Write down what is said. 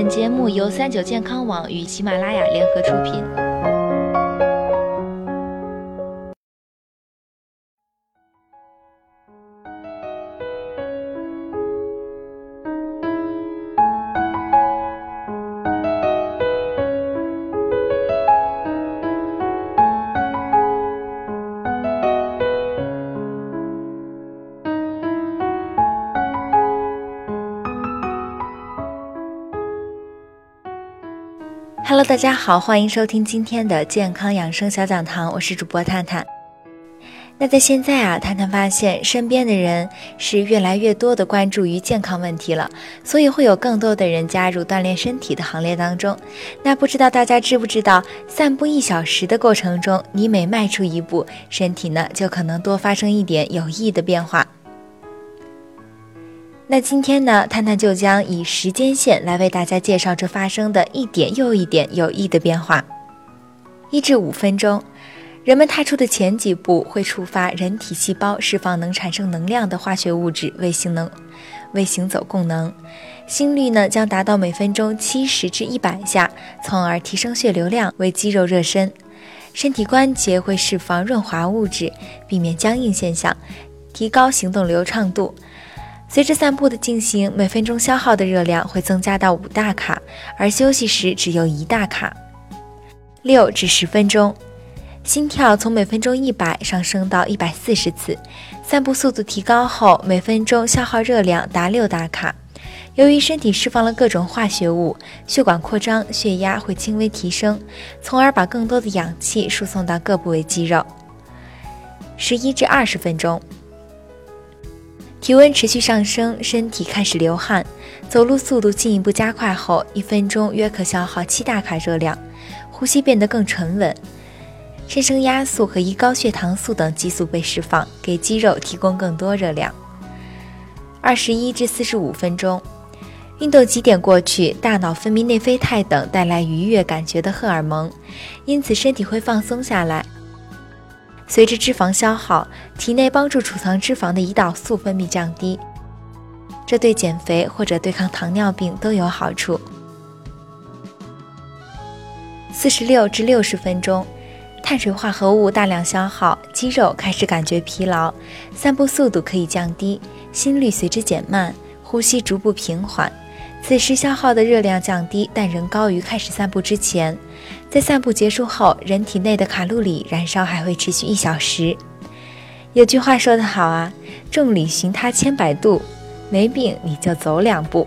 本节目由三九健康网与喜马拉雅联合出品。Hello，大家好，欢迎收听今天的健康养生小讲堂，我是主播探探。那在现在啊，探探发现身边的人是越来越多的关注于健康问题了，所以会有更多的人加入锻炼身体的行列当中。那不知道大家知不知道，散步一小时的过程中，你每迈出一步，身体呢就可能多发生一点有益的变化。那今天呢，探探就将以时间线来为大家介绍这发生的一点又一点有益的变化。一至五分钟，人们踏出的前几步会触发人体细胞释放能产生能量的化学物质为行能为行走供能，心率呢将达到每分钟七十至一百下，从而提升血流量为肌肉热身。身体关节会释放润滑物质，避免僵硬现象，提高行动流畅度。随着散步的进行，每分钟消耗的热量会增加到五大卡，而休息时只有一大卡。六至十分钟，心跳从每分钟一百上升到一百四十次。散步速度提高后，每分钟消耗热量达六大卡。由于身体释放了各种化学物，血管扩张，血压会轻微提升，从而把更多的氧气输送到各部位肌肉。十一至二十分钟。体温持续上升，身体开始流汗，走路速度进一步加快后，一分钟约可消耗七大卡热量，呼吸变得更沉稳，肾升压素和胰高血糖素等激素被释放，给肌肉提供更多热量。二十一至四十五分钟，运动几点过去，大脑分泌内啡肽等带来愉悦感觉的荷尔蒙，因此身体会放松下来。随着脂肪消耗，体内帮助储藏脂肪的胰岛素分泌降低，这对减肥或者对抗糖尿病都有好处。四十六至六十分钟，碳水化合物大量消耗，肌肉开始感觉疲劳，散步速度可以降低，心率随之减慢，呼吸逐步平缓。此时消耗的热量降低，但仍高于开始散步之前。在散步结束后，人体内的卡路里燃烧还会持续一小时。有句话说得好啊，“众里寻他千百度，没病你就走两步。”